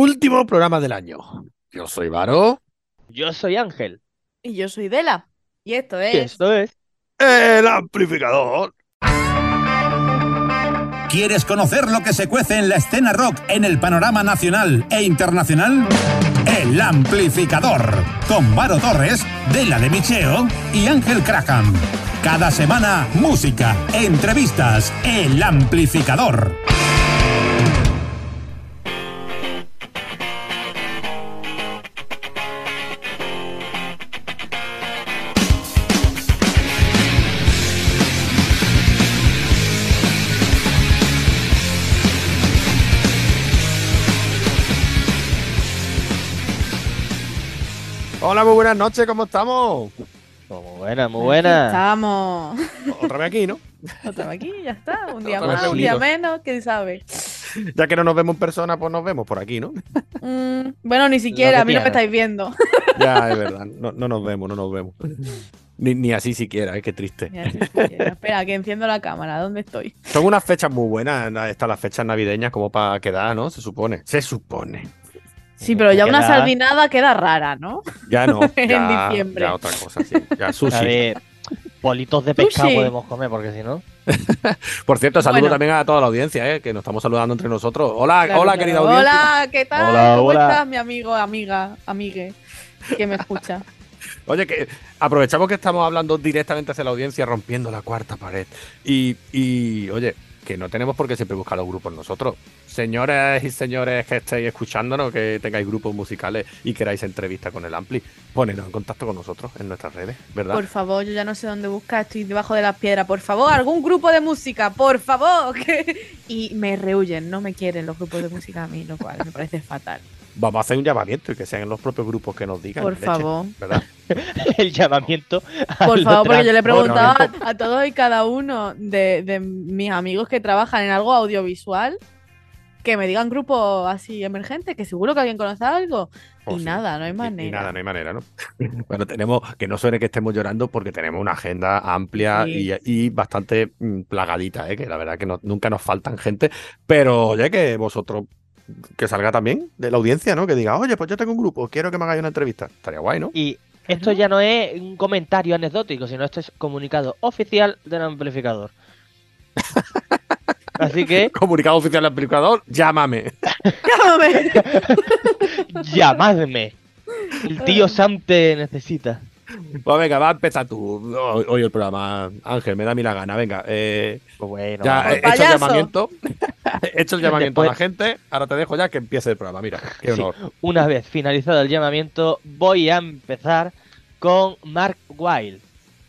Último programa del año. Yo soy Varo. Yo soy Ángel. Y yo soy Dela. Y esto Y es. esto es. El amplificador. ¿Quieres conocer lo que se cuece en la escena rock en el panorama nacional e internacional? El Amplificador, con Varo Torres, Dela de Micheo y Ángel Craham. Cada semana, música, entrevistas, El Amplificador. Hola, muy buenas noches, ¿cómo estamos? Muy buena, muy buena. Estamos. Otra vez aquí, ¿no? Otra vez aquí, ya está. Un día más, un día menos, quién sabe. Ya que no nos vemos en persona, pues nos vemos por aquí, ¿no? Mm, bueno, ni siquiera, a mí no me estáis viendo. Ya, es verdad. No, no nos vemos, no nos vemos. Ni, ni así siquiera, es que triste. Espera, que enciendo la cámara, ¿dónde estoy? Son unas fechas muy buenas, están las fechas navideñas como para quedar, ¿no? Se supone. Se supone. Sí, pero ya una sardinada queda rara, ¿no? Ya no. En ya, diciembre. Ya otra cosa, sí. Ya A sushi. ver, politos de pescado Sushi. podemos comer, porque si no. Por cierto, saludo Bueno. también a toda la audiencia, ¿eh? que nos estamos saludando entre nosotros. Hola, Claro, hola, claro. querida audiencia. Hola, ¿qué tal? Hola, ¿Cómo hola. estás, mi amigo, amiga, amigue? Que me escucha. Oye, que aprovechamos que estamos hablando directamente hacia la audiencia, rompiendo la cuarta pared. Y, y, oye, que no tenemos por qué siempre buscar los grupos nosotros. Señores y señores que estéis escuchándonos, que tengáis grupos musicales y queráis entrevista con el Ampli, poneros en contacto con nosotros en nuestras redes, ¿verdad? Por favor, yo ya no sé dónde buscar, estoy debajo de las piedras. Por favor, algún grupo de música, por favor. que- Y me rehuyen, no me quieren los grupos de música a mí, lo cual me parece fatal. Vamos a hacer un llamamiento y que sean los propios grupos que nos digan. Por leche, favor. ¿Verdad? El llamamiento. Por favor, porque yo le preguntado a, a todos y cada uno de, de mis amigos que trabajan en algo audiovisual que me digan grupos así emergentes, que seguro que alguien conoce algo. Pues y sí. nada, no hay manera. Y, nada, no hay manera, ¿no? bueno, tenemos, que no suene que estemos llorando porque tenemos una agenda amplia Sí. y, y bastante mm, plagadita, ¿eh? que la verdad que no- nunca nos faltan gente, pero oye, que vosotros, que salga también de la audiencia, ¿no? Que diga, oye, pues yo tengo un grupo, quiero que me hagáis una entrevista. Estaría guay, ¿no? Y esto ya no es un comentario anecdótico, sino esto es comunicado oficial del amplificador. Así que Comunicado oficial del amplificador, llámame. Llámame. llamadme. El tío Sam te necesita. Pues venga, va a empezar tú hoy, el programa. Ángel, me da a mí la gana. Venga, eh, Pues bueno, ya he hecho el llamamiento. He hecho el llamamiento a la gente. Ahora te dejo ya que empiece el programa. Mira, qué Sí. honor. Una vez finalizado el llamamiento, voy a empezar con Mark Wilde,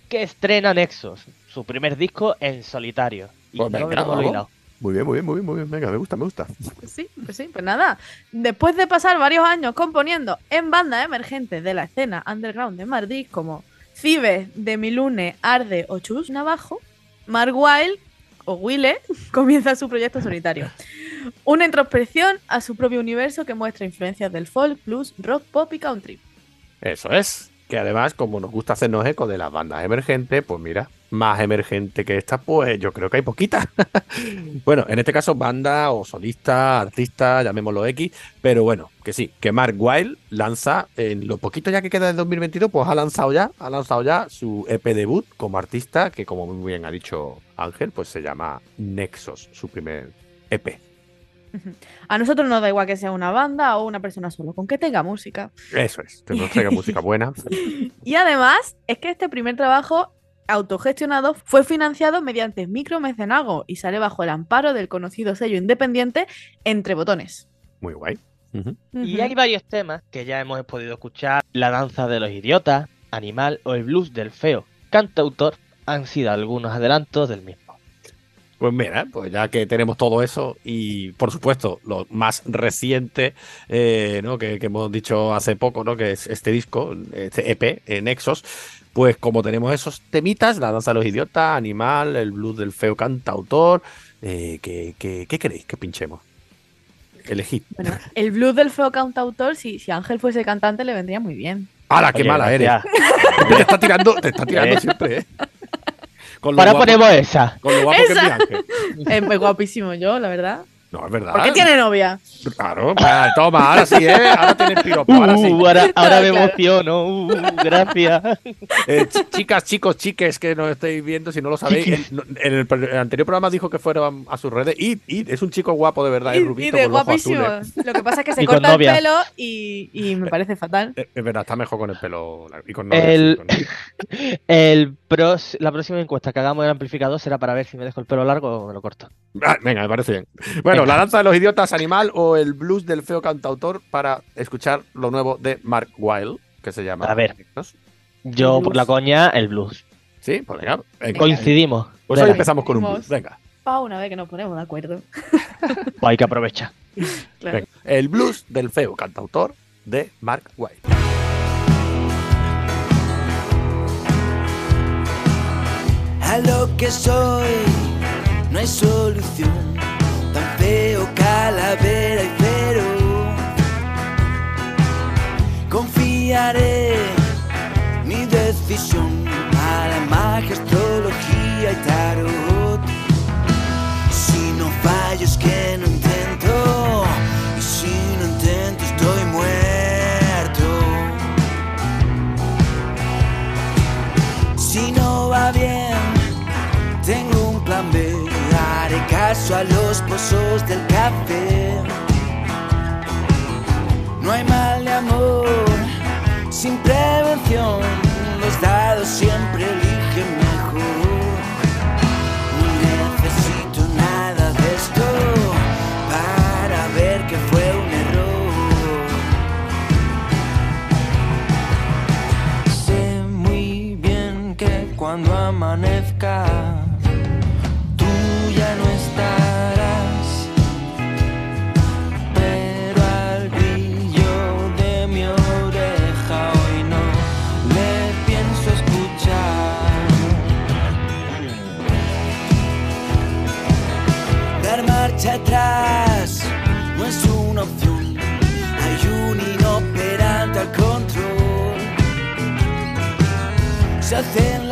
que estrena Nexus, su primer disco en solitario. Y Pues no venga, Muy bien, muy bien, muy bien, muy bien. Venga, me gusta, me gusta. Pues sí, pues sí, pues nada. Después de pasar varios años componiendo en bandas emergentes de la escena underground de Madrid, como Cibes, De Milune, Arde o Chus Navajo, Mark Wilde, o Wille, comienza su proyecto solitario. Una introspección a su propio universo que muestra influencias del folk, blues, rock, pop y country. Eso es. Que además, como nos gusta hacernos eco de las bandas emergentes, pues mira, más emergente que esta, pues yo creo que hay poquitas. bueno, en este caso, banda o solista, artista, llamémoslo X, pero bueno, que sí, que Mark Wilde lanza, en lo poquito ya que queda del 2022, pues ha lanzado ya, ha lanzado ya su EP debut como artista, que como muy bien ha dicho Ángel, pues se llama Nexus, su primer EP. A nosotros nos da igual que sea una banda o una persona solo, con que tenga música. Eso es, que nos traiga música buena. Y además es que este primer trabajo autogestionado fue financiado mediante micromecenazgo y sale bajo el amparo del conocido sello independiente Entre Botones. Muy guay. Y hay varios temas que ya hemos podido escuchar. La danza de los idiotas, Animal o el blues del feo. Cantautor han sido algunos adelantos del mismo. Pues mira, pues ya que tenemos todo eso y por supuesto lo más reciente eh, ¿no? que, que hemos dicho hace poco, ¿no? que es este disco, este EP, eh, Nexos, pues como tenemos esos temitas, la danza de los idiotas, Animal, el blues del feo cantautor, eh, ¿qué, qué, qué queréis que pinchemos? Elegid. Bueno, el blues del feo cantautor, si, si Ángel fuese cantante, le vendría muy bien. ¡Hala, qué Oye, mala eres! Te está tirando, te está tirando Eh. siempre, ¿eh? Con lo Ahora guapo- ponemos esa. Con lo guapo que es mi Esa. Ángel. Es guapísimo yo, la verdad. No, es verdad. ¿Por qué tiene novia? Claro, va, toma, ahora sí, ¿eh? Ahora tiene piropo, ahora sí. Uh, ahora, ahora me Claro. emociono. uh, gracias. Eh, ch- chicas, chicos, chiques que nos estáis viendo, si no lo sabéis, en, en el, anterior programa dijo que fueran a sus redes y, y es un chico guapo de verdad, Y, es y rubito de con los ojos guapísimo. azules. Lo que pasa es que se Y corta el pelo y, y me parece fatal. Eh, Es verdad, está mejor con el pelo largo y con novia, El- sí, con novia. El pros- la próxima encuesta que hagamos del amplificador será para ver si me dejo el pelo largo o me lo corto. Ah, venga, me parece bien. Bueno, Venga. la danza de los idiotas animal o el blues del feo cantautor para escuchar lo nuevo de Mark Wilde, que se llama. A ver. Yo, por la coña, el blues. Sí, pues venga. venga. Coincidimos. Pues hoy empezamos con un blues. Venga. Pa' una vez que nos ponemos de acuerdo. pues hay que aprovechar. Claro. venga. El blues del feo cantautor de Mark Wilde. A lo que soy no hay solución. Tan feo, calavera y pero Confiaré mi decisión a la magia, astrología y tarot. Caso a los pozos del café. No hay mal de amor sin prevención.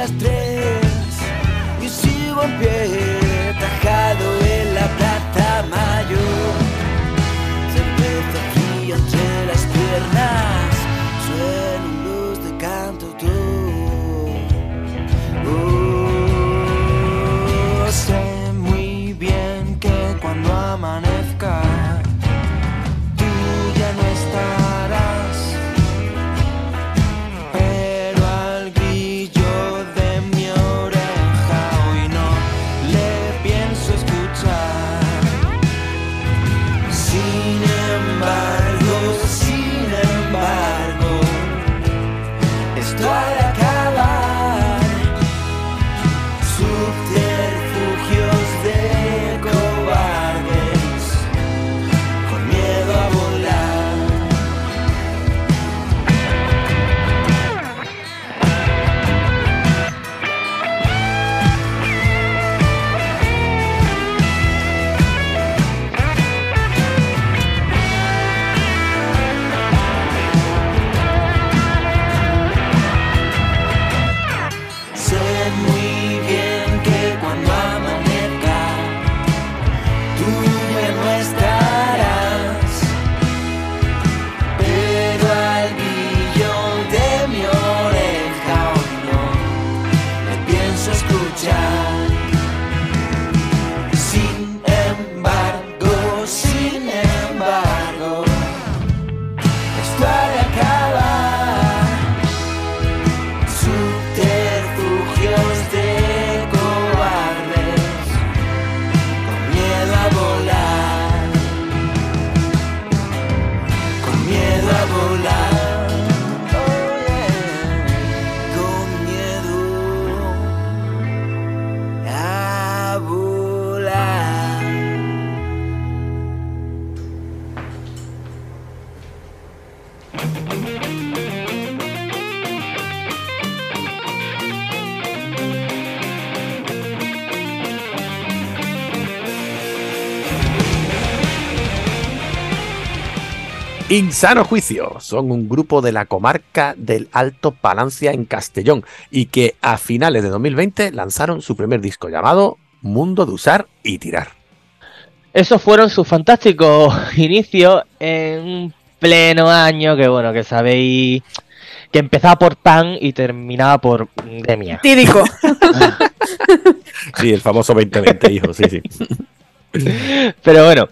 Las tres Insano Juicio son un grupo de la comarca del Alto Palancia en Castellón y que a finales de 2020 lanzaron su primer disco llamado Mundo de Usar y Tirar. Esos fueron sus fantásticos inicios en un pleno año que, bueno, que sabéis que empezaba por pan y terminaba por demia. Tídico. Sí, el famoso 2020, hijo, sí, sí. Pero bueno,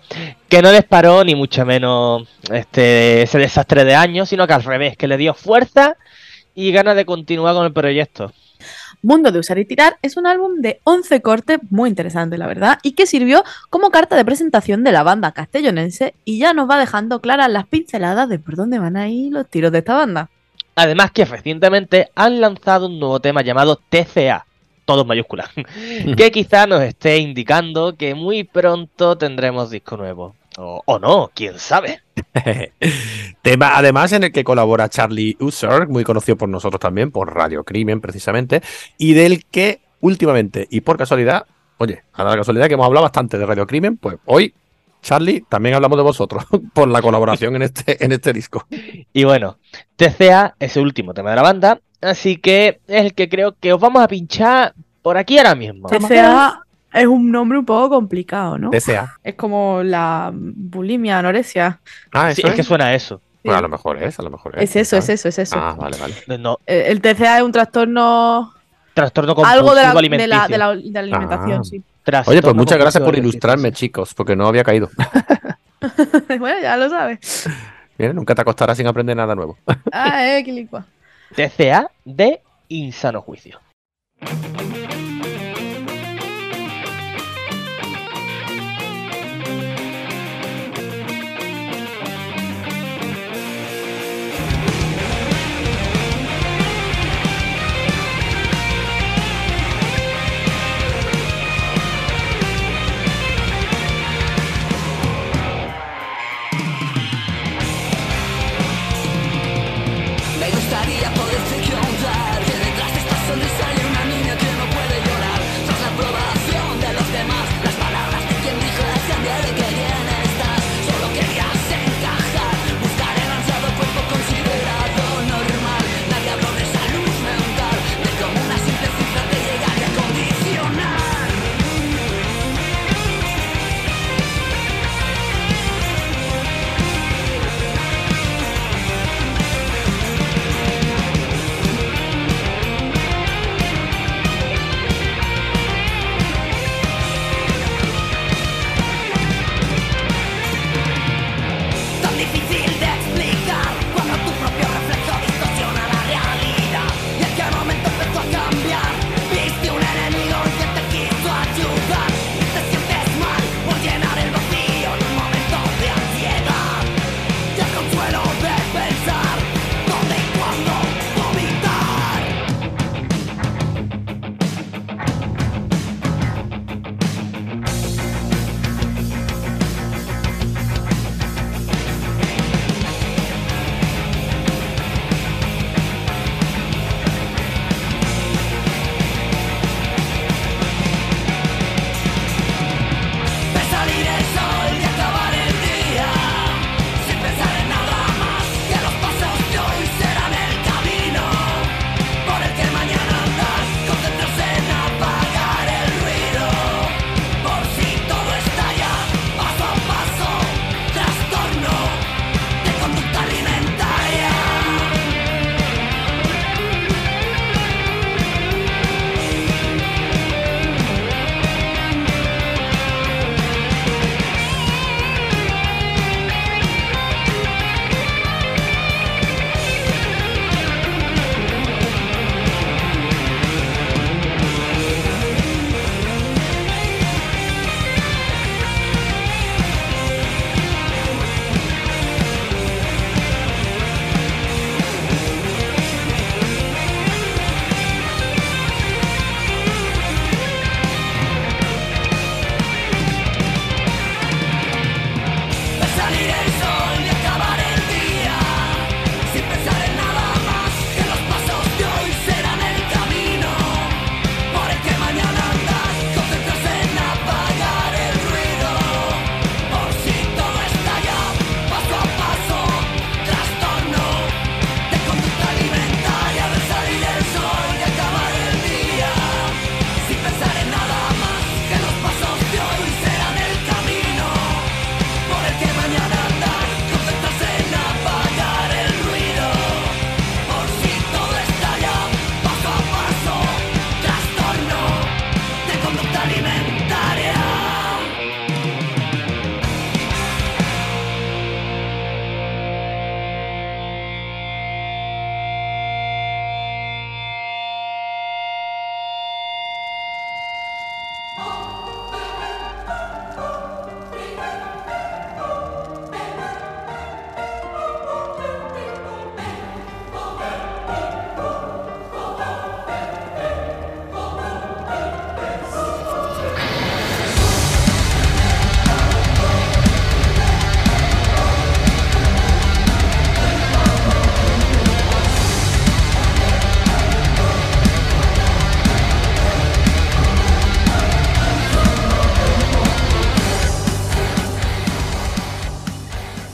que no les paró ni mucho menos este, ese desastre de años, sino que al revés, que le dio fuerza y ganas de continuar con el proyecto. Mundo de Usar y Tirar es un álbum de 11 cortes muy interesante, la verdad, y que sirvió como carta de presentación de la banda castellonense y ya nos va dejando claras las pinceladas de por dónde van a ir los tiros de esta banda. Además que recientemente han lanzado un nuevo tema llamado TCA, todo en mayúsculas, que quizá nos esté indicando que muy pronto tendremos disco nuevo. O, o no, quién sabe. Tema, además, en el que colabora Charlie User, muy conocido por nosotros también, por Radio Crimen, precisamente, y del que últimamente, y por casualidad, oye, a la casualidad que hemos hablado bastante de Radio Crimen, pues hoy, Charlie, también hablamos de vosotros por la colaboración en este, en este disco. Y bueno, TCA es el último tema de la banda, así que es el que creo que os vamos a pinchar por aquí ahora mismo. TCA es un nombre un poco complicado, ¿no? TCA. Es como la bulimia, anorexia. Ah, Sí, es que suena a eso. Bueno, a lo mejor es, a lo mejor es. Es eso, es eso, es eso. Ah, vale, vale. No, Eh, El TCA es un trastorno. trastorno compulsivo Algo de la, de alimenticio. la, de la- de la alimentación, Ah. sí. Oye, pues muchas gracias por ilustrarme, chicos, porque no había caído. bueno, ya lo sabes. Mira, nunca te acostarás sin aprender nada nuevo. Ah, eh, quilicua. TCA de insano juicio.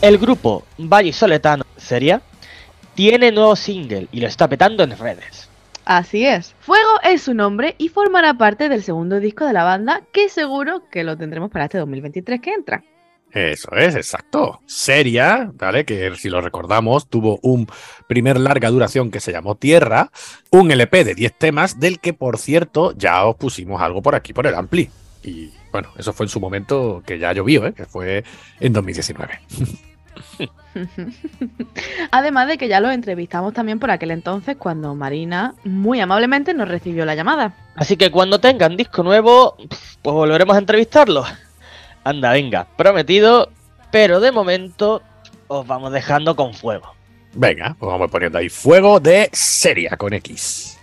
El grupo Valle Soletano Seria tiene nuevo single y lo está petando en redes. Así es. Fuego es su nombre y formará parte del segundo disco de la banda, que seguro que lo tendremos para este 2023 que entra. Eso es, exacto. Seria, ¿vale? Que si lo recordamos, tuvo un primer larga duración que se llamó Tierra, un LP de 10 temas, del que por cierto ya os pusimos algo por aquí por el Ampli. Y bueno, eso fue en su momento que ya llovió, ¿eh? que fue en 2019. Además de que ya lo entrevistamos también por aquel entonces cuando Marina muy amablemente nos recibió la llamada. Así que cuando tengan disco nuevo, pues volveremos a entrevistarlo. Anda, venga, prometido, pero de momento os vamos dejando con fuego. Venga, pues vamos poniendo ahí fuego de Seria con X.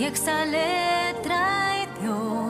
y exhalé traición. Sentiste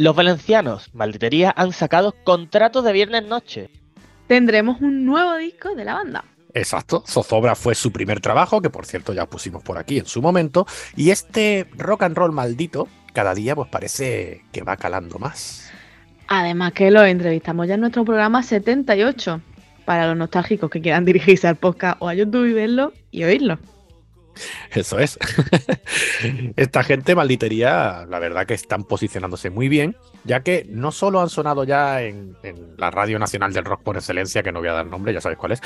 Los valencianos, Malditería, han sacado contratos de viernes noche. Tendremos un nuevo disco de la banda. Exacto, Zozobra fue su primer trabajo, que por cierto ya pusimos por aquí en su momento, y este rock and roll maldito cada día pues parece que va calando más. Además que lo entrevistamos ya en nuestro programa 78. Para los nostálgicos que quieran dirigirse al podcast o a YouTube y verlo y oírlo. Eso es. Esta gente malditería, la verdad que están posicionándose muy bien, ya que no solo han sonado ya en, en la Radio Nacional del Rock por excelencia, que no voy a dar nombre, ya sabes cuál es,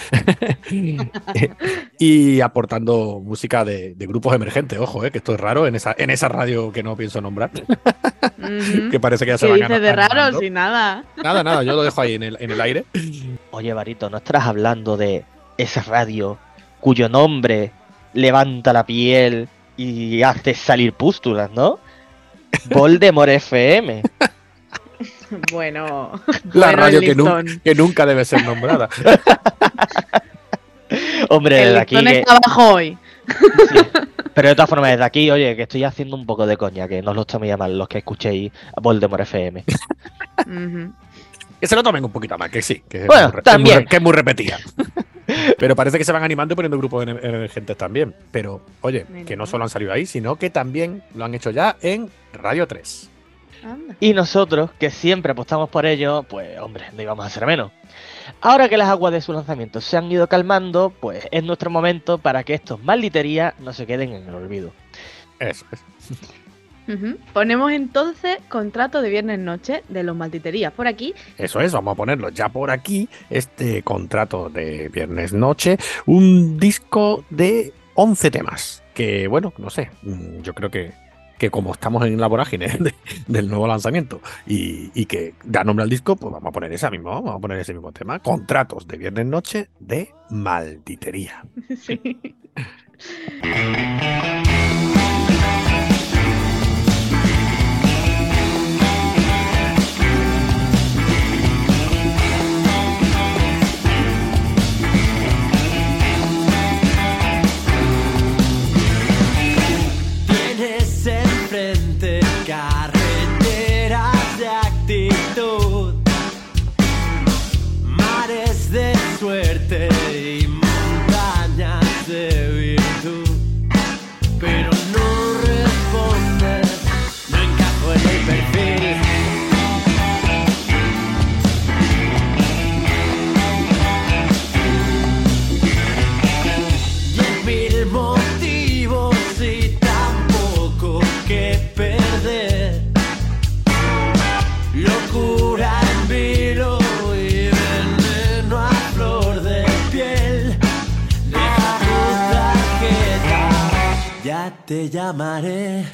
y aportando música de, de grupos emergentes, ojo, eh, que esto es raro en esa, en esa radio que no pienso nombrar, que parece que ya se ¿Qué van dices de raro? animando. Sin nada. Nada, nada, yo lo dejo ahí en el, en el aire. Oye, Barito, ¿no estarás hablando de esa radio cuyo nombre levanta la piel y hace salir pústulas, ¿no? Voldemort FM. Bueno, La bueno, radio que, nu- listón. que nunca debe ser nombrada. Hombre, El desde aquí. que- está abajo hoy. sí. Pero de todas formas, desde aquí, oye, que estoy haciendo un poco de coña, que no os lo toméis a mal los que escuchéis a Voldemort FM. Que se lo tomen un poquito más, que sí. Que es Bueno, muy también. Que es muy repetida. Pero parece que se van animando y poniendo grupos emer- emergentes también. Pero, oye, que no solo han salido ahí, sino que también lo han hecho ya en Radio 3. Anda. Y nosotros, que siempre apostamos por ello, pues hombre, no íbamos a hacer menos. Ahora que las aguas de su lanzamiento se han ido calmando, pues es nuestro momento para que estos malditerías no se queden en el olvido. Eso es. Ponemos entonces contrato de viernes noche de los malditerías por aquí. Eso es, vamos a ponerlo ya por aquí. Este contrato de viernes noche. Un disco de 11 temas. Que bueno, no sé. mm, Yo creo que, que como estamos en la vorágine de- del nuevo lanzamiento y, y que da nombre al disco, pues vamos a poner ese mismo, vamos a poner ese mismo tema. Contratos de viernes noche de malditería. Sí. te llamaré.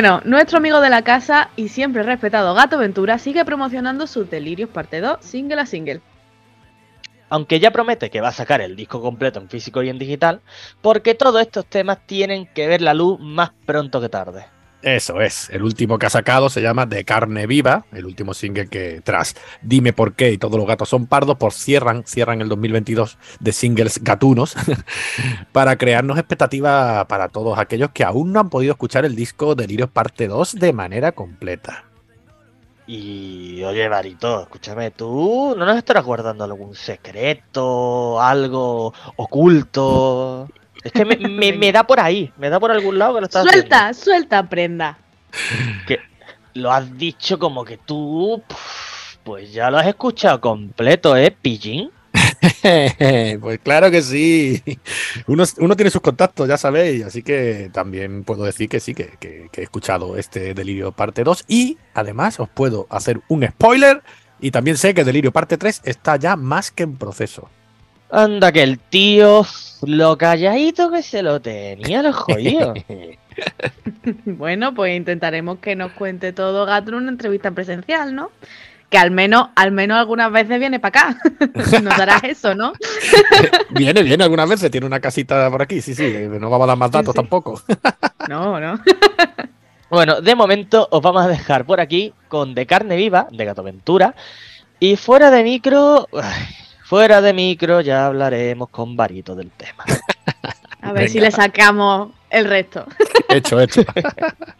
Bueno, nuestro amigo de la casa y siempre respetado Gato Ventura sigue promocionando sus delirios parte 2, single a single. Aunque ya promete que va a sacar el disco completo en físico y en digital, porque todos estos temas tienen que ver la luz más pronto que tarde. Eso es. El último que ha sacado se llama De carne viva, el último single que tras Dime por qué y todos los gatos son pardos, pues cierran, cierran el 2022 de singles gatunos para crearnos expectativa para todos aquellos que aún no han podido escuchar el disco Delirios parte 2 de manera completa. Y oye, Barito, escúchame, ¿tú no nos estarás guardando algún secreto, algo oculto? Es que me, me- me da por ahí, me da por algún lado que lo estás Suelta, suelta, prenda. Que lo has dicho como que tú, pues ya lo has escuchado completo, ¿eh, pillín? pues claro que sí. Uno, uno tiene sus contactos, ya sabéis, así que también puedo decir que sí, que, que- que he escuchado este Delirio parte 2 y además os puedo hacer un spoiler y también sé que Delirio parte 3 está ya más que en proceso. Anda que el tío, lo calladito que se lo tenía, lo jodido. Bueno, pues intentaremos que nos cuente todo Gato en una entrevista presencial, ¿no? Que al menos, al menos algunas veces viene para acá. Nos darás eso, ¿no? Viene, viene algunas veces, tiene una casita por aquí, sí, sí, no vamos a dar más datos sí. tampoco. No, no. Bueno, de momento os vamos a dejar por aquí con De Carne Viva, de Gato Ventura. Y fuera de micro, ay, fuera de micro ya hablaremos con Barito del tema. A ver si le sacamos el resto. hecho, hecho.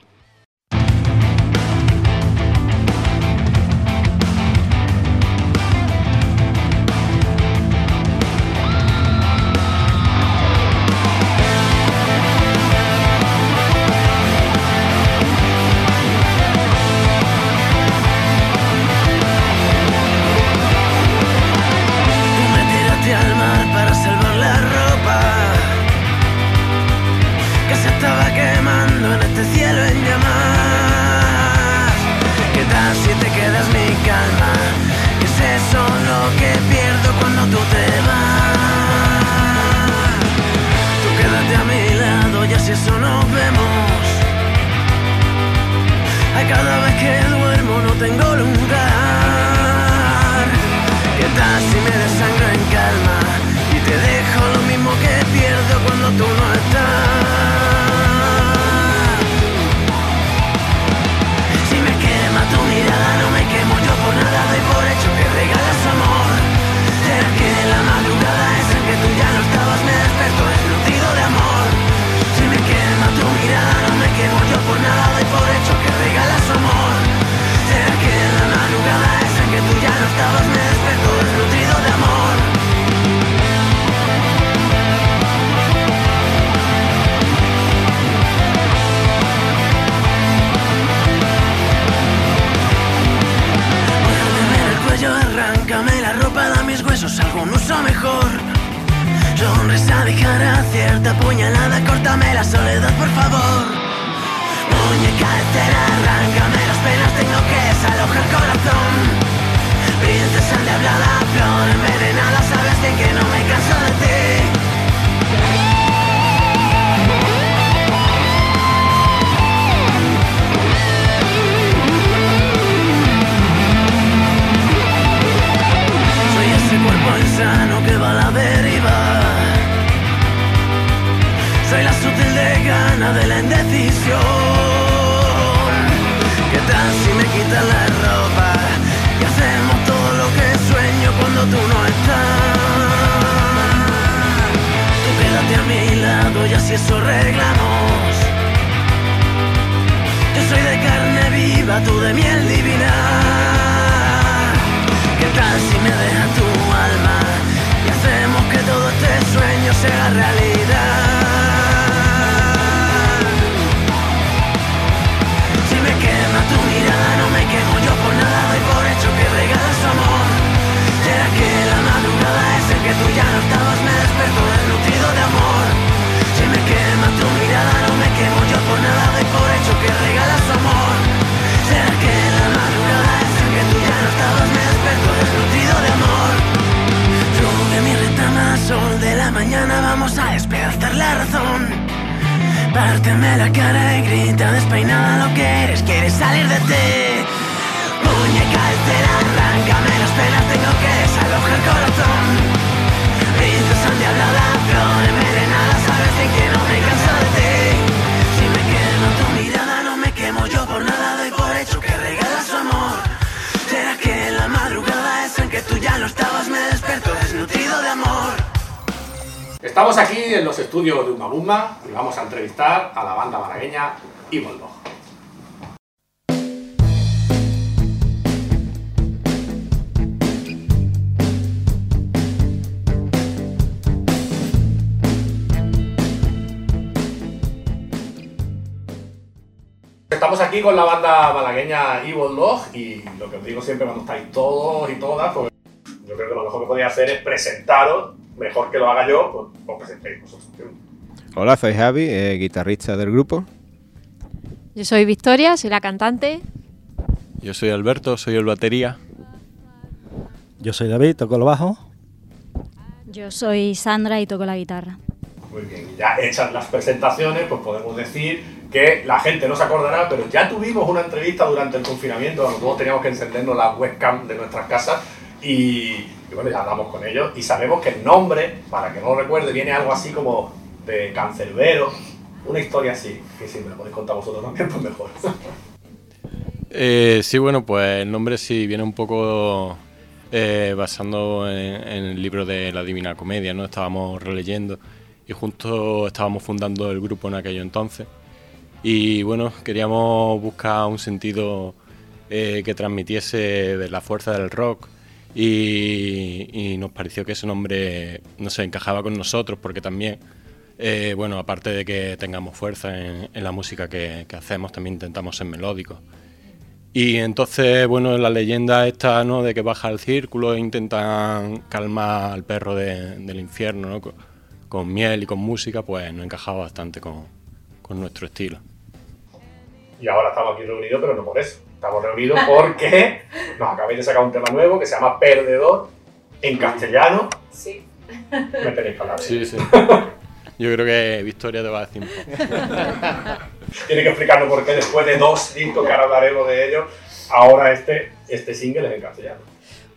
vamos a despedazar la razón. Párteme la cara y grita despeinada lo que eres, quieres salir de ti. Muñeca de cera, arráncame las penas, tengo que desalojar el corazón. Estamos aquí en los estudios de Umabumba y vamos a entrevistar a la banda malagueña Evil Dog. Estamos aquí con la banda malagueña Evil Dog y lo que os digo siempre cuando estáis todos y todas, pues yo creo que lo mejor que podéis hacer es presentaros, mejor que lo haga yo, pues os presentéis vosotros. Hola, soy Javi, eh, guitarrista del grupo. Yo soy Victoria, soy la cantante. Yo soy Alberto, soy el batería. Yo soy David, toco el bajo. Yo soy Sandra y toco la guitarra. Muy bien, y ya hechas las presentaciones, pues podemos decir que la gente no se acordará, pero ya tuvimos una entrevista durante el confinamiento, donde todos teníamos que encendernos la webcam de nuestras casas y, bueno, ya hablamos con ellos y sabemos que el nombre, para que no lo recuerde, viene algo así como de cancerbero, una historia así, que si me lo podéis contar vosotros también, pues mejor. Eh, sí, bueno, pues el nombre sí viene un poco eh, basando en, el libro de la Divina Comedia, ¿no? Estábamos releyendo y justo estábamos fundando el grupo en aquello entonces. Y bueno, queríamos buscar un sentido eh, que transmitiese la fuerza del rock y, nos pareció que ese nombre no sé, encajaba con nosotros porque también, eh, bueno, aparte de que tengamos fuerza en, la música que, hacemos, también intentamos ser melódicos. Y entonces, bueno, la leyenda esta, ¿no? De que baja al círculo e intentan calmar al perro de- del infierno, ¿no? Con, miel y con música, pues nos encajaba bastante con nuestro estilo. Y ahora estamos aquí reunidos, pero no por eso. Estamos reunidos porque nos acabáis de sacar un tema nuevo que se llama Perdedor en castellano. Sí. Me tenéis que hablar de Sí, sí. Yo creo que Victoria te va a decir un poco. Tiene que explicarnos por qué después de dos discos que ahora hablaremos de ellos, ahora este, este single es en castellano.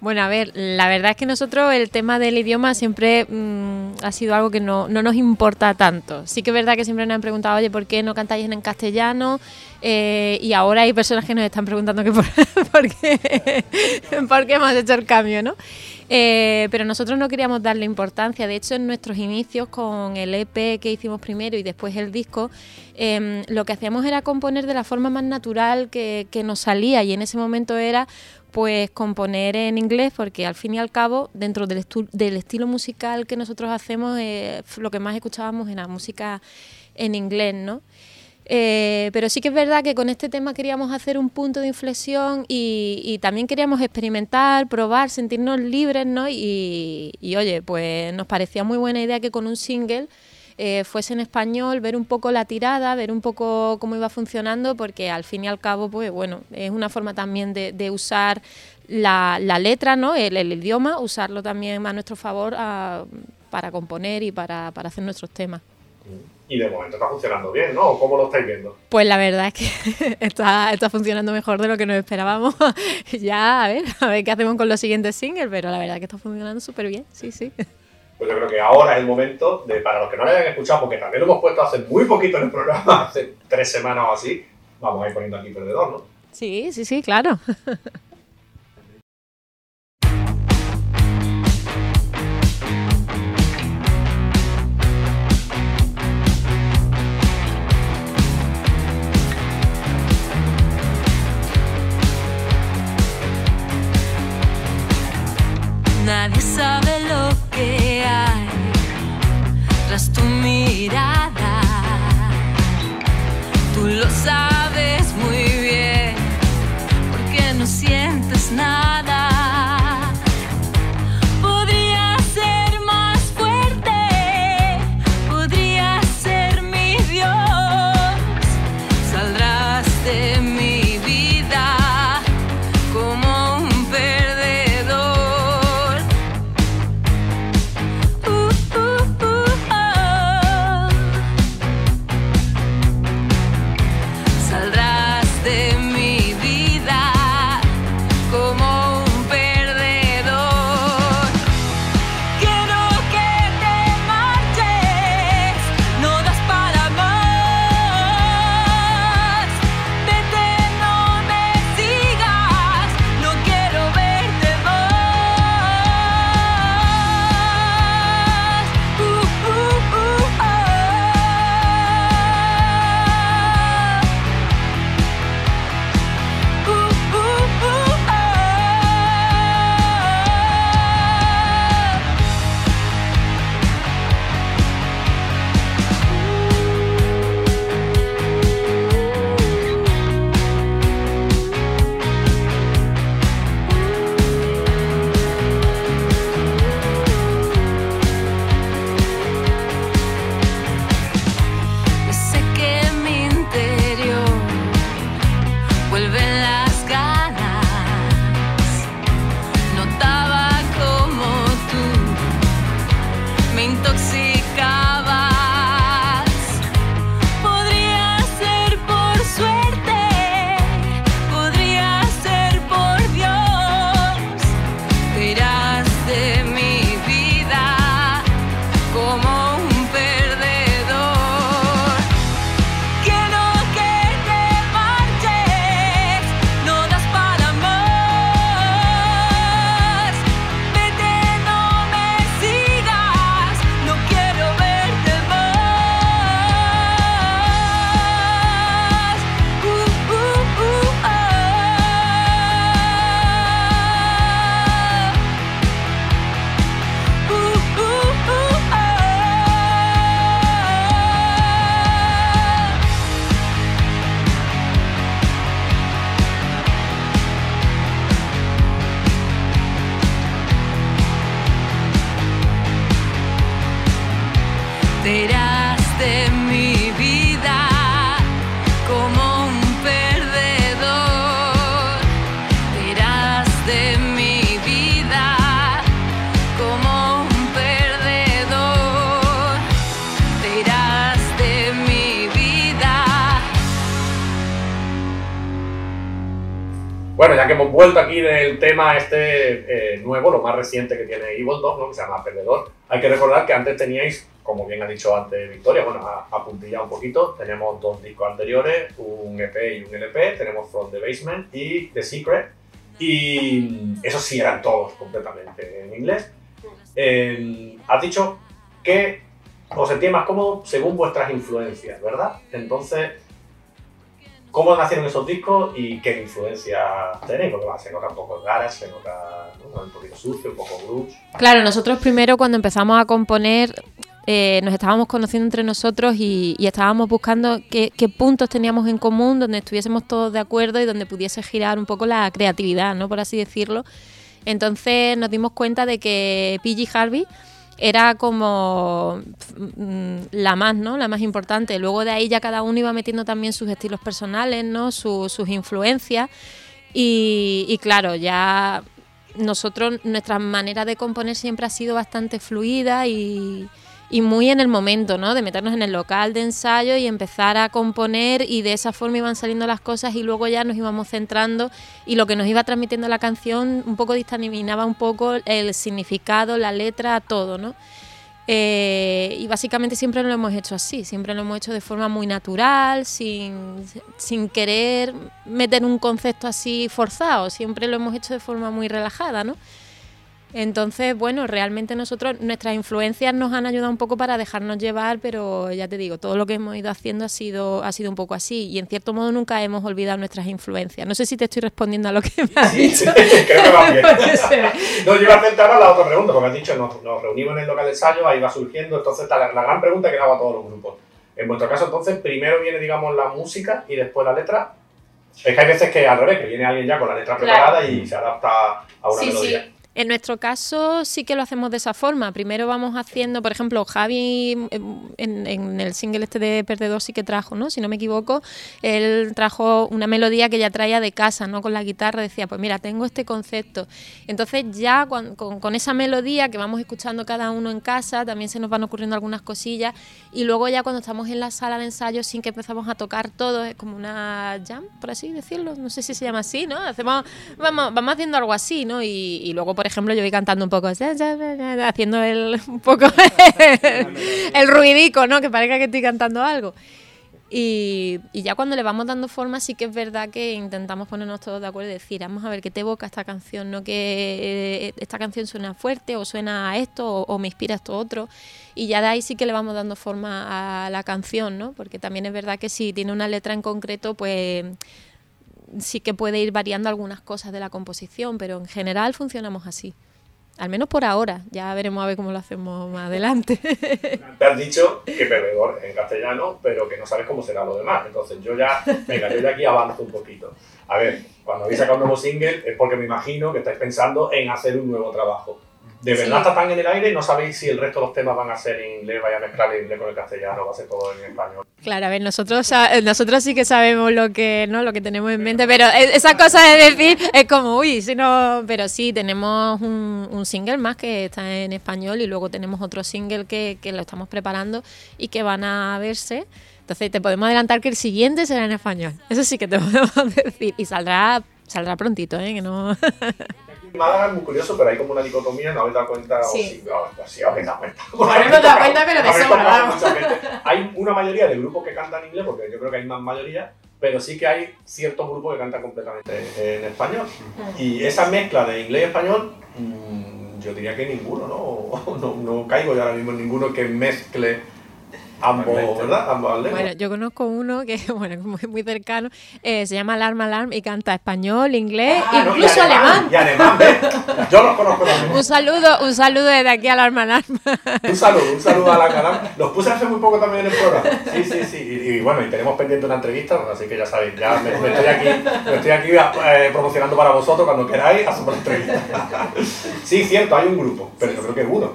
Bueno, a ver, la verdad es que nosotros el tema del idioma siempre mm, ha sido algo que no, no nos importa tanto. Sí que es verdad que siempre nos han preguntado, oye, ¿por qué no cantáis en castellano? Eh, y ahora hay personas que nos están preguntando que por, qué, por qué hemos hecho el cambio, ¿no? Eh, pero nosotros no queríamos darle importancia. De hecho, en nuestros inicios con el EP que hicimos primero y después el disco, em, lo que hacíamos era componer de la forma más natural que nos salía y en ese momento era pues componer en inglés porque al fin y al cabo dentro del, del estilo musical que nosotros hacemos eh, lo que más escuchábamos era música en inglés, ¿no? Eh, pero sí que es verdad que con este tema queríamos hacer un punto de inflexión y, también queríamos experimentar, probar, sentirnos libres, ¿no? Y, oye, pues nos parecía muy buena idea que con un single eh, fuese en español, ver un poco la tirada, ver un poco cómo iba funcionando, porque al fin y al cabo, pues bueno, es una forma también de, de usar la, la letra, ¿no? El, el idioma, usarlo también a nuestro favor ah, para componer y para, para hacer nuestros temas. Y de momento está funcionando bien, ¿no? ¿Cómo lo estáis viendo? Pues la verdad es que está, está funcionando mejor de lo que nos esperábamos. ya, a ver, a ver qué hacemos con los siguientes singles, pero la verdad es que está funcionando súper bien, sí, sí. Pues yo creo que ahora es el momento de, para los que no lo hayan escuchado, porque también lo hemos puesto hace muy poquito en el programa, hace tres semanas o así, vamos a ir poniendo aquí Perdedor, ¿no? Sí, sí, sí, claro. tema este eh, nuevo, lo más reciente que tiene Evil Dog, ¿no? que se llama Perdedor, hay que recordar que antes teníais, como bien ha dicho antes Victoria, bueno, ha, ha puntillado un poquito, tenemos dos discos anteriores, un EP y un LP, tenemos From the Basement y The Secret, y esos sí eran todos completamente en inglés. Eh, has dicho que os sentíais más cómodos según vuestras influencias, ¿verdad? Entonces, ¿Cómo nacieron esos discos y qué influencia tenéis? Porque se nota un poco garage, se nota ¿no? un poquito sucio, un poco grunge. Claro, nosotros primero cuando empezamos a componer eh, nos estábamos conociendo entre nosotros y, estábamos buscando qué, qué puntos teníamos en común donde estuviésemos todos de acuerdo y donde pudiese girar un poco la creatividad, ¿no? Por así decirlo. Entonces nos dimos cuenta de que PG Harvey era como mm, la más, ¿no? La más importante. Luego de ahí ya cada uno iba metiendo también sus estilos personales, ¿no? Su- sus influencias. Y, claro, ya nosotros, nuestra manera de componer siempre ha sido bastante fluida y, y muy en el momento, ¿no? De meternos en el local de ensayo y empezar a componer y de esa forma iban saliendo las cosas y luego ya nos íbamos centrando y lo que nos iba transmitiendo la canción un poco distaminaba un poco el significado, la letra, todo, ¿no? Eh, y básicamente siempre lo hemos hecho así, siempre lo hemos hecho de forma muy natural, sin, sin querer meter un concepto así forzado, siempre lo hemos hecho de forma muy relajada, ¿no? Entonces, bueno, realmente nosotros, nuestras influencias nos han ayudado un poco para dejarnos llevar, pero ya te digo, todo lo que hemos ido haciendo ha sido, ha sido un poco así y en cierto modo nunca hemos olvidado nuestras influencias. No sé si te estoy respondiendo a lo que me has dicho. Creo que va bien. No, yo iba a centrar a la otra pregunta, porque has dicho, nos, nos reunimos en el local de ensayo, ahí va surgiendo, entonces está la, la gran pregunta que le hago a todos los grupos. En vuestro caso, entonces, primero viene, digamos, la música y después la letra. Es que hay veces que al revés, que viene alguien ya con la letra Claro. preparada y se adapta a una Sí, melodía. sí. En nuestro caso sí que lo hacemos de esa forma. Primero vamos haciendo, por ejemplo, Javi em, en, en el single este de Perdedor sí que trajo, ¿no? Si no me equivoco, él trajo una melodía que ya traía de casa, ¿no? Con la guitarra decía, pues mira, tengo este concepto. Entonces ya con, con esa melodía que vamos escuchando cada uno en casa, también se nos van ocurriendo algunas cosillas y luego ya cuando estamos en la sala de ensayo sin que empezamos a tocar todo, es como una jam, por así decirlo, no sé si se llama así, ¿no? Hacemos, vamos, vamos haciendo algo así, ¿no? Y, luego, ejemplo, yo voy cantando un poco, haciendo el, un poco el ruidico, ¿no? Que parezca que estoy cantando algo. Y, ya cuando le vamos dando forma, sí que es verdad que intentamos ponernos todos de acuerdo y decir, vamos a ver qué te evoca esta canción, ¿no? Que eh, esta canción suena fuerte o suena a esto o, o me inspira esto otro. Y ya de ahí sí que le vamos dando forma a la canción, ¿no? Porque también es verdad que si tiene una letra en concreto, pues sí que puede ir variando algunas cosas de la composición, pero en general funcionamos así. Al menos por ahora. Ya veremos a ver cómo lo hacemos más adelante. Te has dicho que perdedor en castellano, pero que no sabes cómo será lo demás. Entonces yo ya, venga, yo ya aquí avanzo un poquito. A ver, cuando habéis sacado un nuevo single es porque me imagino que estáis pensando en hacer un nuevo trabajo. ¿De verdad Sí. está tan en el aire? ¿No sabéis si el resto de los temas van a ser en inglés, vaya a mezclar el inglés con el castellano, va a ser todo en español? Claro, a ver, nosotros sa- nosotros sí que sabemos lo que no lo que tenemos en mente, pero e- esa cosa de decir es como, uy, si no, pero sí tenemos un, un single más que está en español y luego tenemos otro single que, que lo estamos preparando y que van a verse. Entonces te podemos adelantar que el siguiente será en español. Eso sí que te podemos decir y saldrá saldrá prontito, ¿eh? Que no. Málaga es muy curioso, pero hay como una dicotomía, no habéis dado cuenta, o Sí. sí, no, sí habéis dado cuenta. Bueno, hemos dado cuenta, pero Habéis sobra. Hay una mayoría de grupos que cantan inglés, porque yo creo que hay más mayoría, pero sí que hay ciertos grupos que cantan completamente en español. Y esa mezcla de inglés y español, mm, yo diría que ninguno, ¿no? No, no caigo yo ahora mismo en ninguno que mezcle ambos, ¿verdad? Lenguas. Bueno, yo conozco uno que bueno, es muy, muy cercano, eh, se llama Alarm Alarm y canta español, inglés, Ah, no, y incluso alemán. Y alemán, ¿ves? Yo los conozco también. Un saludo, un saludo desde aquí a Alarm Alarm. Un saludo, un saludo a la canal. Los puse hace muy poco también en el programa. Sí, sí, sí. Y, y bueno, y tenemos pendiente una entrevista, así que ya sabéis, ya me, me estoy aquí, me estoy aquí eh, promocionando para vosotros cuando queráis, hacemos la entrevista. Sí, cierto, hay un grupo, pero yo creo que es uno.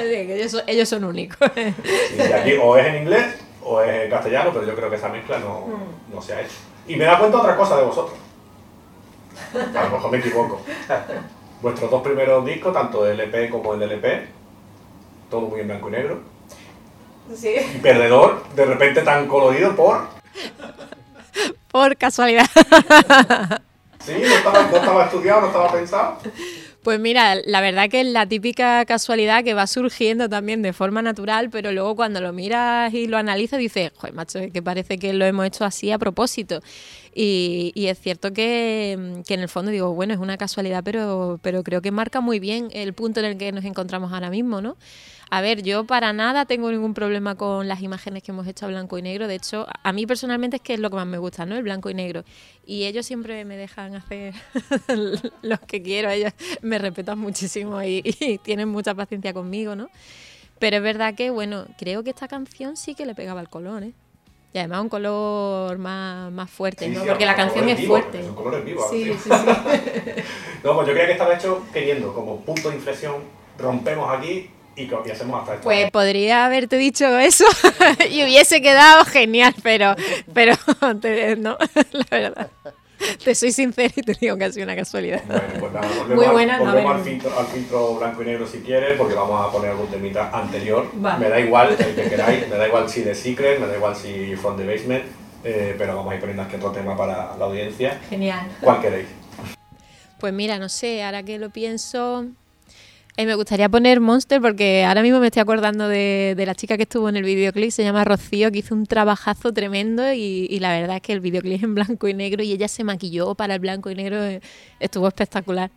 Ellos, son, ellos son únicos. Y aquí o es en inglés o es en castellano, pero yo creo que esa mezcla no, no se ha hecho. Y me da cuenta otra cosa de vosotros. A lo mejor me equivoco. Vuestros dos primeros discos, tanto el EP como el LP, todo muy en blanco y negro. Sí. Y Perdedor, de repente tan colorido por... Por casualidad. Sí, no estaba, no estaba estudiado, no estaba pensado. Pues mira, la verdad que es la típica casualidad que va surgiendo también de forma natural, pero luego cuando lo miras y lo analizas dices, joder, macho, es que parece que lo hemos hecho así a propósito. Y, y es cierto que, que en el fondo digo, bueno, es una casualidad, pero, pero creo que marca muy bien el punto en el que nos encontramos ahora mismo, ¿no? A ver, yo para nada tengo ningún problema con las imágenes que hemos hecho a blanco y negro. De hecho, a mí personalmente es que es lo que más me gusta, ¿no? El blanco y negro. Y ellos siempre me dejan hacer lo que quiero. Ellos me respetan muchísimo y, y tienen mucha paciencia conmigo, ¿no? Pero es verdad que, bueno, creo que esta canción sí que le pegaba el color, ¿eh? Y además un color más, más fuerte, Sí, ¿no? Porque la canción es fuerte. Son colores vivos. Sí, sí, sí. no, pues yo creía que estaba hecho queriendo, como punto de inflexión, rompemos aquí y, y hacemos hasta esto. Pues podría haberte dicho eso y hubiese quedado genial, pero, pero no, la verdad. Te soy sincera y te digo que ha sido una casualidad. Pues nada, volvemos, Muy al- buena, no, volvemos a ver. al, filtro, al filtro blanco y negro si quieres, porque vamos a poner algún temita anterior. Vale. Me da igual el que queráis, me da igual si The Secret, me da igual si From the Basement, eh, pero vamos a ir poniendo aquí otro tema para la audiencia. Genial. ¿Cuál queréis? Pues mira, no sé, ahora que lo pienso, eh, me gustaría poner Monster porque ahora mismo me estoy acordando de, de la chica que estuvo en el videoclip, se llama Rocío, que hizo un trabajazo tremendo y, y la verdad es que el videoclip es en blanco y negro y ella se maquilló para el blanco y negro, eh, estuvo espectacular.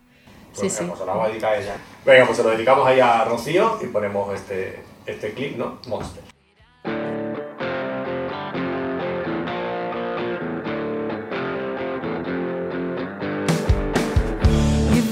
Sí, Pues, sí. venga, pues se lo vamos a dedicar a ella. Venga, pues se lo dedicamos ahí a Rocío y ponemos este, este clip, ¿no? Monster. You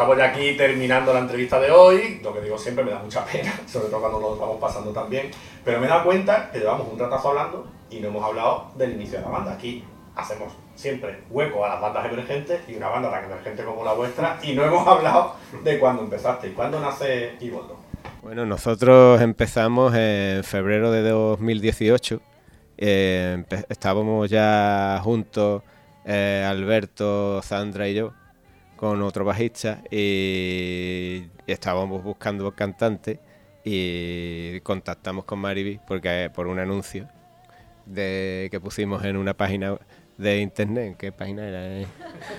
estamos ya aquí terminando la entrevista de hoy. Lo que digo siempre me da mucha pena, sobre todo cuando nos vamos pasando tan bien. Pero me dado cuenta que llevamos un ratazo hablando y no hemos hablado del inicio de la banda. Aquí hacemos siempre hueco a las bandas emergentes y una banda tan emergente como la vuestra y no hemos hablado de cuándo empezaste y cuándo nace Iboldo. Bueno, nosotros empezamos en febrero de 2018. Eh, estábamos ya juntos, eh, Alberto, Sandra y yo, con otro bajista, y estábamos buscando cantante y contactamos con Mariby porque por un anuncio de que pusimos en una página de internet. ¿En qué página era? Eh,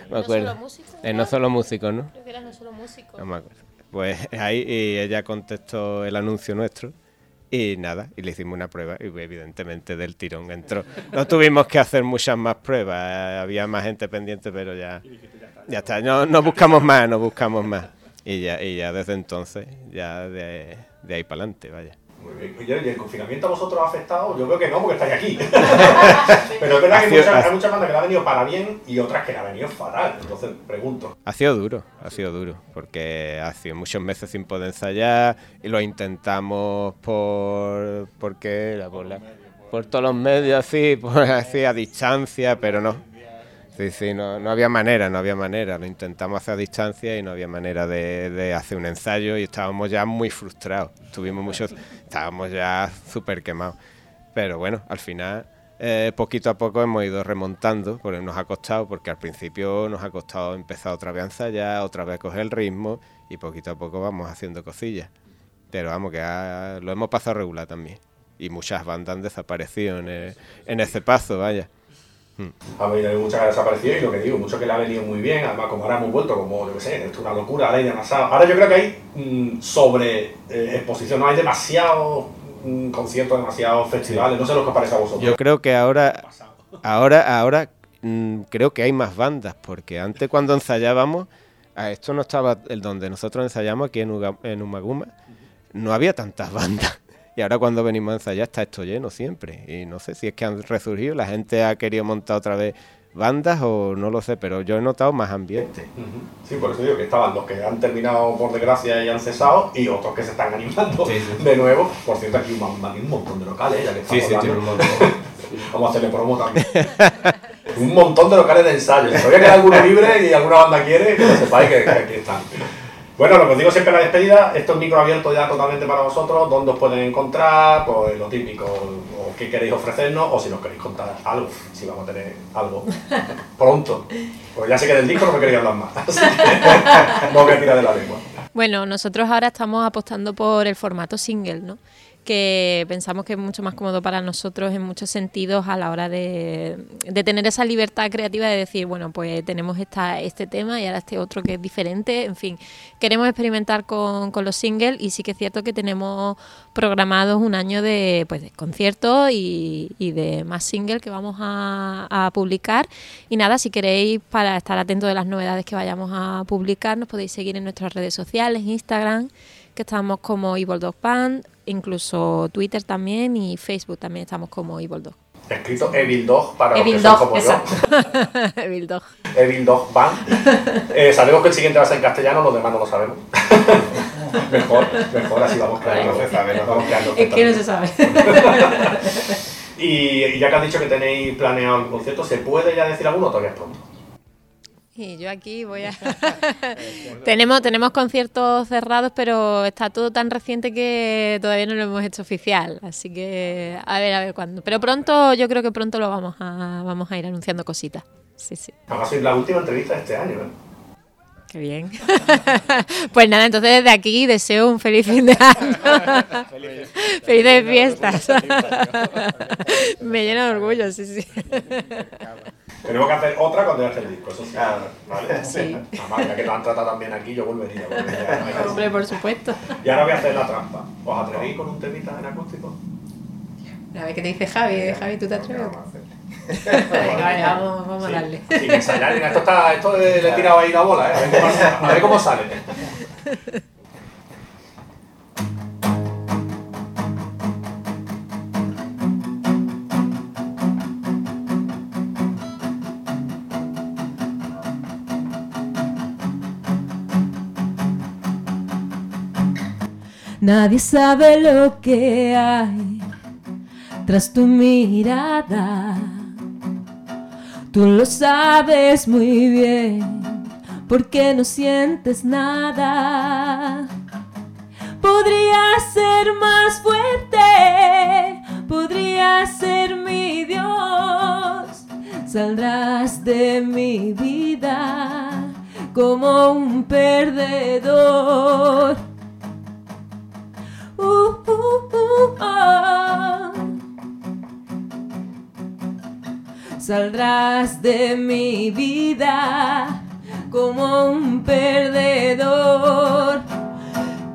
¿No me acuerdo. Solo Músicos, Eh, no solo músicos, ¿no? Creo que era no solo músico. No me acuerdo. Pues ahí y ella contestó el anuncio nuestro y nada, y le hicimos una prueba y evidentemente del tirón entró. No tuvimos que hacer muchas más pruebas, eh, había más gente pendiente, pero ya, ya está. No, no buscamos más, no buscamos más. Y ya, y ya desde entonces, ya de, de ahí para adelante, vaya. Oye, ¿y el confinamiento a vosotros ha afectado? Yo creo que no, porque estáis aquí. Pero es verdad que hay muchas, ha- hay muchas bandas que le ha venido para bien y otras que le ha venido fatal. Entonces, pregunto. Ha sido duro, ha sido duro, porque ha sido muchos meses sin poder ensayar y lo intentamos por... ¿Por qué? Por, la- por todos los medios, así, por, así a distancia, pero no. Sí, no, no había manera, no había manera. Lo intentamos hacer a distancia y no había manera de, de hacer un ensayo y estábamos ya muy frustrados. Tuvimos muchos, estábamos ya súper quemados. Pero bueno, al final, eh, poquito a poco hemos ido remontando, porque nos ha costado, porque al principio nos ha costado empezar otra vez a ensayar, otra vez a coger el ritmo y poquito a poco vamos haciendo cosillas. Pero vamos, que lo hemos pasado regular también. Y muchas bandas han desaparecido en ese paso, vaya. Ha que han desaparecido y lo que digo, mucho que le ha venido muy bien. Además, como ahora hemos vuelto, como yo que sé, esto es una locura, ahora hay demasiado. Ahora yo creo que hay mm, sobre eh, exposición, no hay demasiados mm, conciertos, demasiados festivales. No sé lo que os parece a vosotros. Yo creo que ahora, ahora, ahora mm, creo que hay más bandas, porque antes cuando ensayábamos, a esto no estaba el donde nosotros ensayamos aquí en, Uga- en Umaguma, no había tantas bandas. Y ahora cuando venimos a ensayar está esto lleno siempre. Y no sé si es que han resurgido, la gente ha querido montar otra vez bandas o no lo sé, pero yo he notado más ambiente. Sí, por eso digo que estaban los que han terminado por desgracia y han cesado y otros que se están animando de nuevo. Por cierto, aquí un, aquí un montón de locales, ya que estamos sí, hablando. un montón. Vamos a hacerle promo también. un montón de locales de ensayo. Si todavía queda alguno libre y alguna banda quiere, que lo sepáis que, que aquí están. Bueno, lo que os digo siempre en la despedida, esto es micro abierto ya totalmente para vosotros, dónde os pueden encontrar, pues lo típico, o qué queréis ofrecernos, o si nos queréis contar algo, si vamos a tener algo pronto. Pues ya sé que del disco no me queréis hablar más, así que no me tirar de la lengua. Bueno, nosotros ahora estamos apostando por el formato single, ¿no? Que pensamos que es mucho más cómodo para nosotros en muchos sentidos a la hora de, de tener esa libertad creativa de decir, bueno, pues tenemos esta, este tema y ahora este otro que es diferente, en fin, queremos experimentar con, con los singles y sí que es cierto que tenemos programados un año de, pues, de conciertos y, de más singles que vamos a, a publicar. Y nada, si queréis para estar atentos de las novedades que vayamos a publicar, nos podéis seguir en nuestras redes sociales, Instagram, que estamos como Evil Dog Band, incluso Twitter también y Facebook también estamos como Evil Dog. Escrito Evil Dog para los Evil que son Dog, como yo. Evil Dog. Evil Dog Band. Eh, sabemos que el siguiente va a ser en castellano, los demás no lo sabemos. mejor, mejor, así vamos creando. No se sabe, no. vamos creando Es que no se sabe. y, y ya que has dicho que tenéis planeado el concierto, ¿se puede ya decir alguno o todavía es pronto? Y yo aquí voy a... tenemos, tenemos conciertos cerrados, pero está todo tan reciente que todavía no lo hemos hecho oficial. Así que a ver, a ver cuándo. Pero pronto, yo creo que pronto lo vamos a, vamos a ir anunciando cositas. Sí, sí. Vamos a ser la última entrevista de este año, ¿eh? Qué bien. pues nada, entonces desde aquí deseo un feliz fin de año. Felices fiestas. Me llena de orgullo, sí, sí. Tenemos que hacer otra cuando ya esté el disco, eso sí. ¿Vale? Sí. Además, ya que te han tratado también aquí, yo volvería. volvería. Hombre, por supuesto. Y ahora voy a hacer la trampa. ¿Os atrevéis con un temita en acústico? A ver qué te dice Javi. Javi, ¿tú te atreves? Venga, vale, vamos, vamos a darle. Sin ensayar, esto, está, esto le he tirado ahí la bola, ¿eh? A ver cómo, a ver cómo sale. Nadie sabe lo que hay tras tu mirada. Tú lo sabes muy bien porque no sientes nada. Podría ser más fuerte, podría ser mi Dios. Saldrás de mi vida como un perdedor. Oh. Saldrás de mi vida como un perdedor.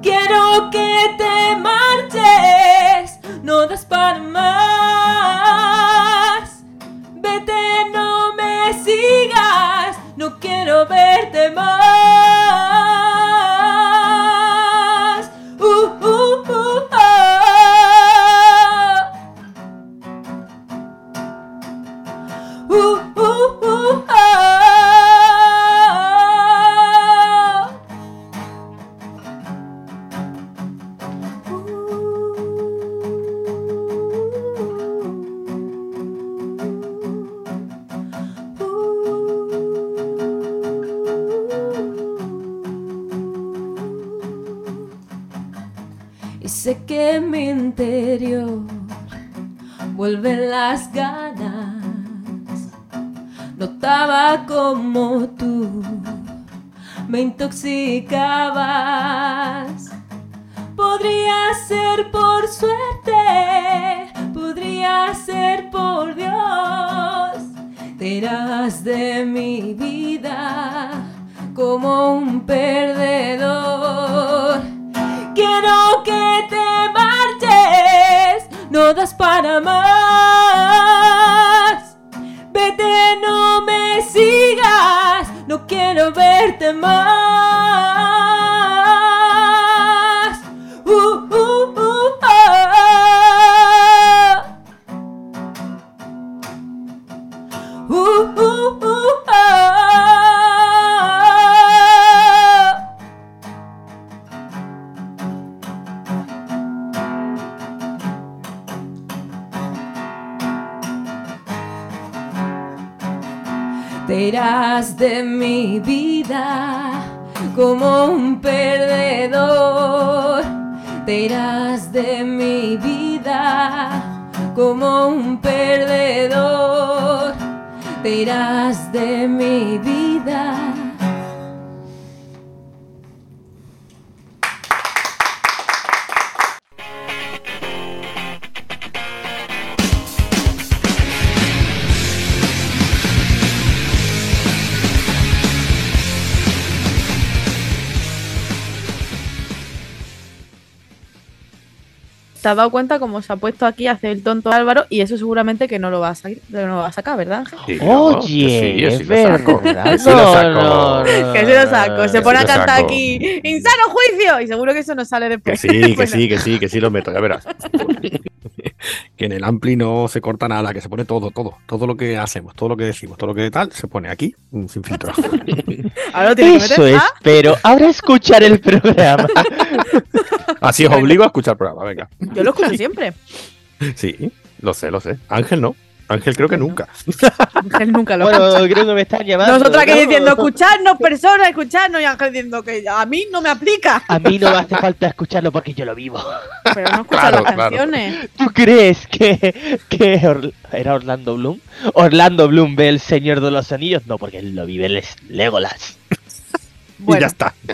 Quiero que te marches, no das para más. Vete, no me sigas, no quiero verte más. Te irás de mi vida como un perdedor. Te irás de mi vida como un perdedor. Te irás de mi vida. ¿Te has dado cuenta cómo se ha puesto aquí a hacer el tonto Álvaro? Y eso seguramente que no lo va a, salir, no lo va a sacar, ¿verdad? Ángel? Sí, no, Oye, que sí, es sí lo saco. verdad. Sí lo No, saco. no, no. Que se lo saco. Se que pone a cantar aquí ¡Insano juicio! Y seguro que eso no sale Que después. sí, que Bueno, sí, que sí, que sí lo meto, ya verás. que en el Ampli no se corta nada, que se pone todo, todo. Todo lo que hacemos, todo lo que decimos, todo lo que tal, se pone aquí, mm, sin filtro. Ahora que Eso es, ¿ah? pero ahora escuchar el programa. Así os obligo a escuchar el programa, venga. Yo lo escucho siempre. Sí, lo sé, lo sé. Ángel no. Ángel creo que nunca. Ángel nunca lo Bueno, escucha. creo que me están llamando. Nosotros aquí ¿no? diciendo escucharnos, personas, escucharnos, y Ángel diciendo que a mí no me aplica. A mí no me hace falta escucharlo porque yo lo vivo. Pero no escucha Claro, las claro. canciones. ¿Tú crees que, que Or- era Orlando Bloom? Orlando Bloom ve el Señor de los Anillos. No, porque él lo vive, él es Legolas. Y Bueno, ya está.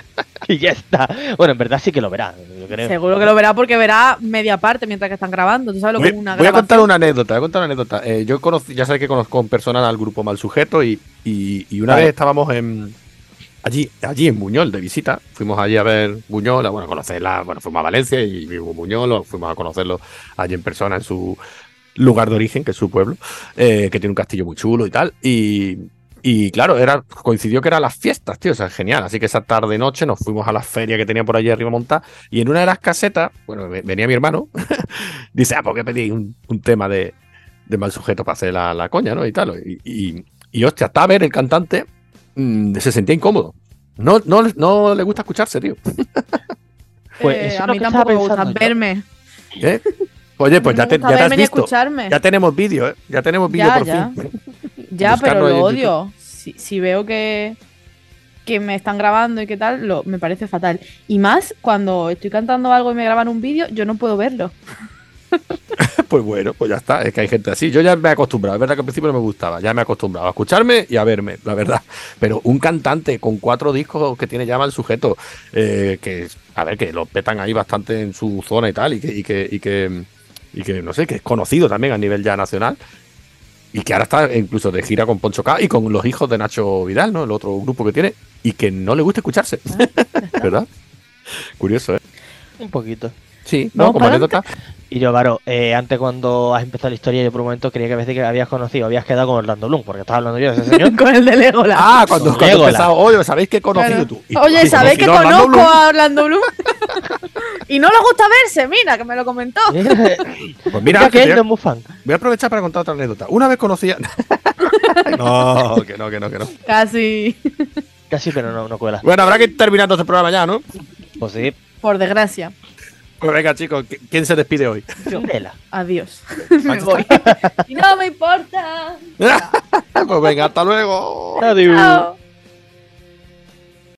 Y ya está. Bueno, en verdad sí que lo verá, yo creo. seguro que lo verá porque verá media parte mientras que están grabando. ¿Tú sabes lo que Voy, es una voy a contar una anécdota, voy a contar una anécdota. Eh, yo conocí, ya sabes que conozco en persona al grupo Mal Sujeto y, y- y una Vale. vez estábamos en allí, allí en Buñol de visita. Fuimos allí a ver Buñol, a, bueno, conocerla, bueno, fuimos a Valencia y vimos Buñol, o fuimos a conocerlo allí en persona en su lugar de origen, que es su pueblo, eh, que tiene un castillo muy chulo y tal. Y, y claro, era, coincidió que eran las fiestas, tío, o sea, genial. Así que esa tarde noche nos fuimos a la feria que tenía por allí arriba montada y en una de las casetas, bueno, ve- venía mi hermano, dice, ah, ¿por qué pedí un, un tema de, de mal sujeto para hacer la, la coña, ¿no? Y tal. Y, y, y, hostia, Taber, el cantante, mm, se sentía incómodo. No, no, no le gusta escucharse, tío. Pues Eh, eso es a lo mí tampoco me gusta verme. ¿Eh? Oye, pues ya te, ya te has verme ni visto. escucharme. Ya tenemos vídeo, ¿eh? Ya tenemos vídeo por ya. fin. Ya, pero lo odio. Si, si veo que, que me están grabando y qué tal, lo, me parece fatal. Y más cuando estoy cantando algo y me graban un vídeo, yo no puedo verlo. Pues bueno, pues ya está. Es que hay gente así. Yo ya me he acostumbrado. Es verdad que al principio no me gustaba. Ya me he acostumbrado a escucharme y a verme, la verdad. Pero un cantante con cuatro discos que tiene ya mal sujeto, eh, que, a ver, que lo petan ahí bastante en su zona y tal, y que, y que, y que, y que, no sé, que es conocido también a nivel ya nacional. Y que ahora está incluso de gira con Poncho K y con los hijos de Nacho Vidal, ¿no? El otro grupo que tiene. Y que no le gusta escucharse. ¿Verdad? Curioso, ¿eh? Un poquito. Sí, ¿no? Como anécdota. Y yo, Varo, eh, antes cuando has empezado la historia, yo por un momento creía que a veces que habías conocido, habías quedado con Orlando Bloom, porque estaba hablando yo de ese señor. Con el de Legolas. Ah, cuando, cuando Legolas. empezado, oye, ¿sabéis que he conocido Claro. tú? Y- Oye, ¿sabéis que Orlando conozco a Orlando Bloom? y no le gusta verse, mira, que me lo comentó. Pues mira, que él no es muy fan. voy a aprovechar para contar otra anécdota. Una vez conocía. no, que no, que no, que no. Casi. Casi, pero no, no cuela. Bueno, habrá que ir terminando este programa ya, ¿no? Pues sí. Por desgracia. Pues venga, chicos, ¿qui- ¿quién se despide hoy? Vela. Adiós. me voy. y no me importa. pues venga, hasta luego. Adiós. Chao.